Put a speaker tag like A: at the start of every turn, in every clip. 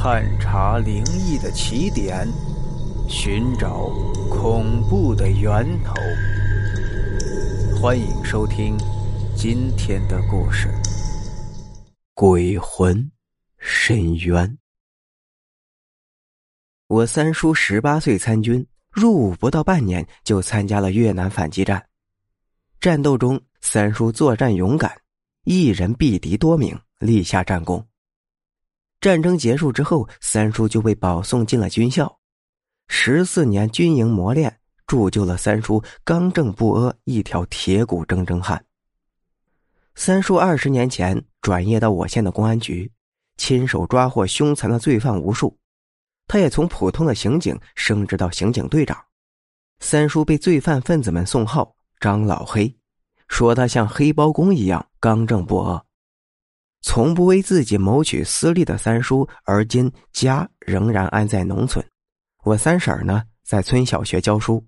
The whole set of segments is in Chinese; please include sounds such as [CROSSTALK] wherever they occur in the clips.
A: 探查灵异的起点，寻找恐怖的源头。欢迎收听今天的故事《鬼魂深渊》。我三叔十八岁参军，入伍不到半年就参加了越南反击战。战斗中，三叔作战勇敢，一人毙敌多名，立下战功。战争结束之后，三叔就被保送进了军校，十四年军营磨练，铸就了三叔刚正不阿一条铁骨铮铮汉。三叔二十年前转业到我县的公安局，亲手抓获凶残的罪犯无数，他也从普通的刑警升职到刑警队长。三叔被罪犯分子们送号“张老黑”，说他像黑包公一样刚正不阿。从不为自己谋取私利的三叔，而今家仍然安在农村。我三婶呢，在村小学教书。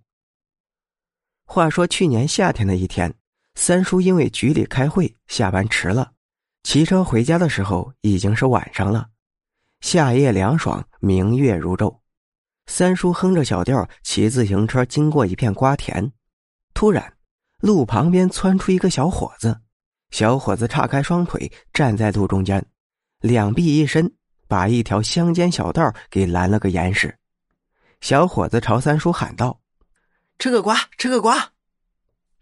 A: 话说去年夏天的一天，三叔因为局里开会，下班迟了，骑车回家的时候已经是晚上了。夏夜凉爽，明月如昼，三叔哼着小调骑自行车经过一片瓜田，突然，路旁边窜出一个小伙子。小伙子岔开双腿站在路中间，两臂一伸，把一条乡间小道给拦了个严实。小伙子朝三叔喊道：“
B: 吃个瓜，吃个瓜。”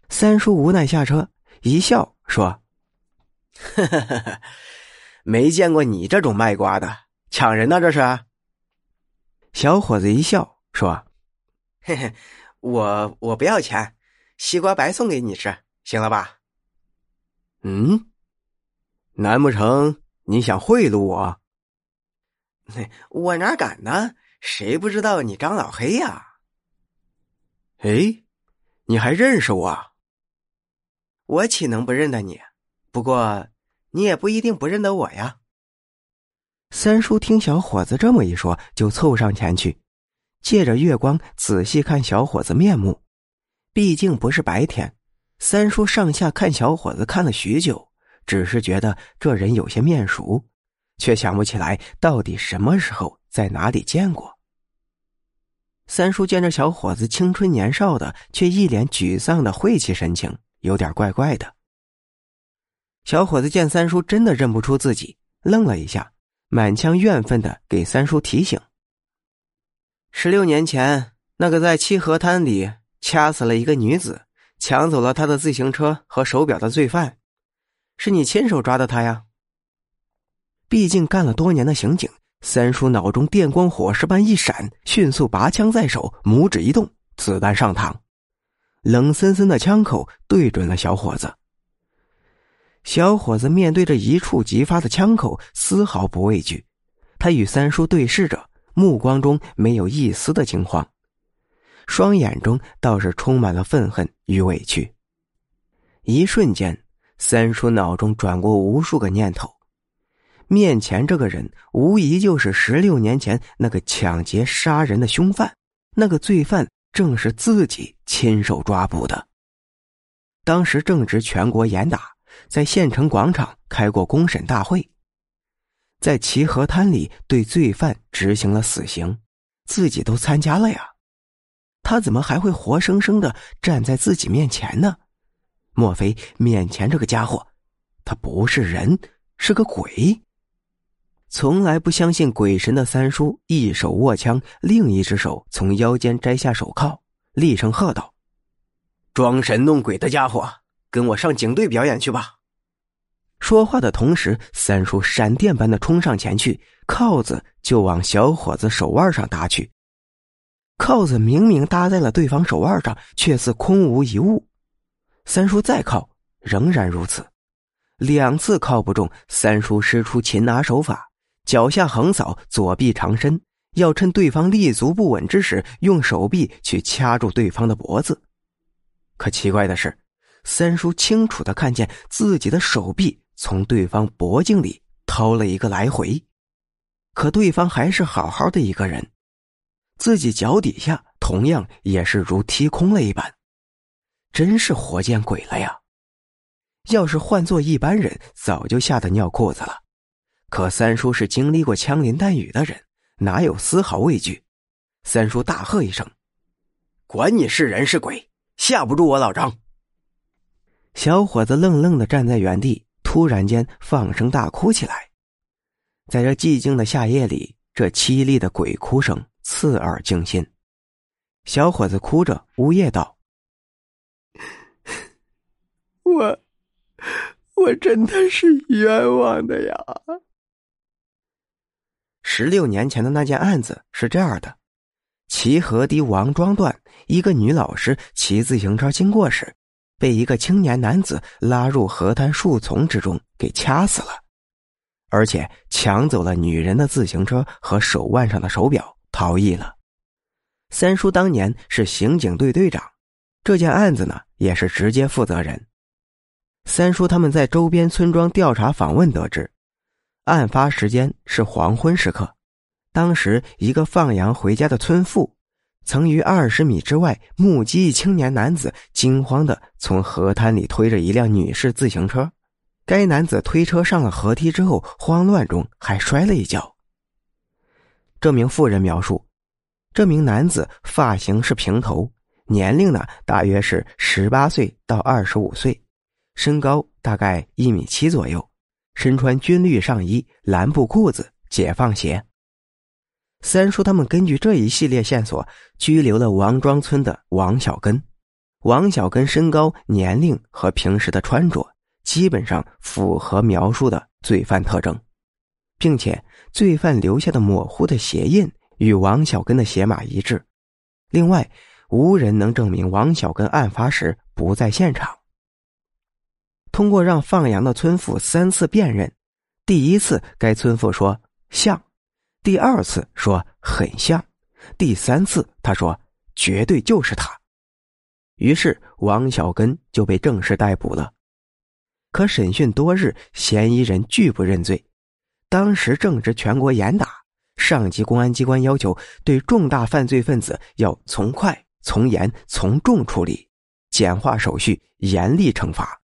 A: 三叔无奈下车，一笑说：[LAUGHS] “没见过你这种卖瓜的，抢人呢这是？”小伙子一笑说：“ [LAUGHS]
B: 嘿嘿，我我不要钱，西瓜白送给你吃，行了吧？”
A: 嗯，难不成你想贿赂我？[LAUGHS]
B: 我哪敢呢？谁不知道你张老黑呀？
A: 哎，你还认识我？
B: 我岂能不认得你？不过你也不一定不认得我呀。
A: 三叔听小伙子这么一说，就凑上前去，借着月光仔细看小伙子面目。毕竟不是白天。三叔上下看小伙子看了许久，只是觉得这人有些面熟，却想不起来到底什么时候在哪里见过。三叔见这小伙子青春年少的，却一脸沮丧的晦气神情，有点怪怪的。小伙子见三叔真的认不出自己，愣了一下，满腔怨愤的给三叔提醒：“十六年前，那个在七河滩里掐死了一个女子。”抢走了他的自行车和手表的罪犯，是你亲手抓的他呀？毕竟干了多年的刑警，三叔脑中电光火石般一闪，迅速拔枪在手，拇指一动，子弹上膛，冷森森的枪口对准了小伙子。小伙子面对着一触即发的枪口，丝毫不畏惧，他与三叔对视着，目光中没有一丝的惊慌。双眼中倒是充满了愤恨与委屈。一瞬间，三叔脑中转过无数个念头：面前这个人无疑就是十六年前那个抢劫杀人的凶犯，那个罪犯正是自己亲手抓捕的。当时正值全国严打，在县城广场开过公审大会，在齐河滩里对罪犯执行了死刑，自己都参加了呀。他怎么还会活生生的站在自己面前呢？莫非面前这个家伙，他不是人，是个鬼？从来不相信鬼神的三叔，一手握枪，另一只手从腰间摘下手铐，厉声喝道：“装神弄鬼的家伙，跟我上警队表演去吧！”说话的同时，三叔闪电般的冲上前去，铐子就往小伙子手腕上搭去。铐子明明搭在了对方手腕上，却似空无一物。三叔再铐，仍然如此。两次铐不中，三叔施出擒拿手法，脚下横扫，左臂长伸，要趁对方立足不稳之时，用手臂去掐住对方的脖子。可奇怪的是，三叔清楚的看见自己的手臂从对方脖颈里掏了一个来回，可对方还是好好的一个人。自己脚底下同样也是如踢空了一般，真是活见鬼了呀！要是换做一般人，早就吓得尿裤子了。可三叔是经历过枪林弹雨的人，哪有丝毫畏惧？三叔大喝一声：“
B: 管你是人是鬼，吓不住我老张！”
A: 小伙子愣愣的站在原地，突然间放声大哭起来。在这寂静的夏夜里，这凄厉的鬼哭声刺耳惊心。小伙子哭着呜咽道：“
B: 我，我真的是冤枉的呀！”
A: 十六年前的那件案子是这样的：齐河堤王庄段，一个女老师骑自行车经过时，被一个青年男子拉入河滩树丛之中，给掐死了，而且抢走了女人的自行车和手腕上的手表，逃逸了。三叔当年是刑警队队长，这件案子呢也是直接负责人。三叔他们在周边村庄调查访问得知，案发时间是黄昏时刻。当时一个放羊回家的村妇，曾于二十米之外目击一青年男子惊慌的从河滩里推着一辆女士自行车。该男子推车上了河堤之后，慌乱中还摔了一跤。这名妇人描述。这名男子发型是平头，年龄呢大约是十八岁到二十五岁，身高大概一米七左右，身穿军绿上衣、蓝布裤子、解放鞋。三叔他们根据这一系列线索，拘留了王庄村的王小根。王小根身高、年龄和平时的穿着，基本上符合描述的罪犯特征，并且罪犯留下的模糊的鞋印。与王小根的鞋码一致，另外无人能证明王小根案发时不在现场。通过让放羊的村妇三次辨认，第一次该村妇说像，第二次说很像，第三次他说绝对就是他。于是王小根就被正式逮捕了。可审讯多日，嫌疑人拒不认罪，当时正值全国严打。上级公安机关要求，对重大犯罪分子要从快、从严、从重处理，简化手续，严厉惩罚。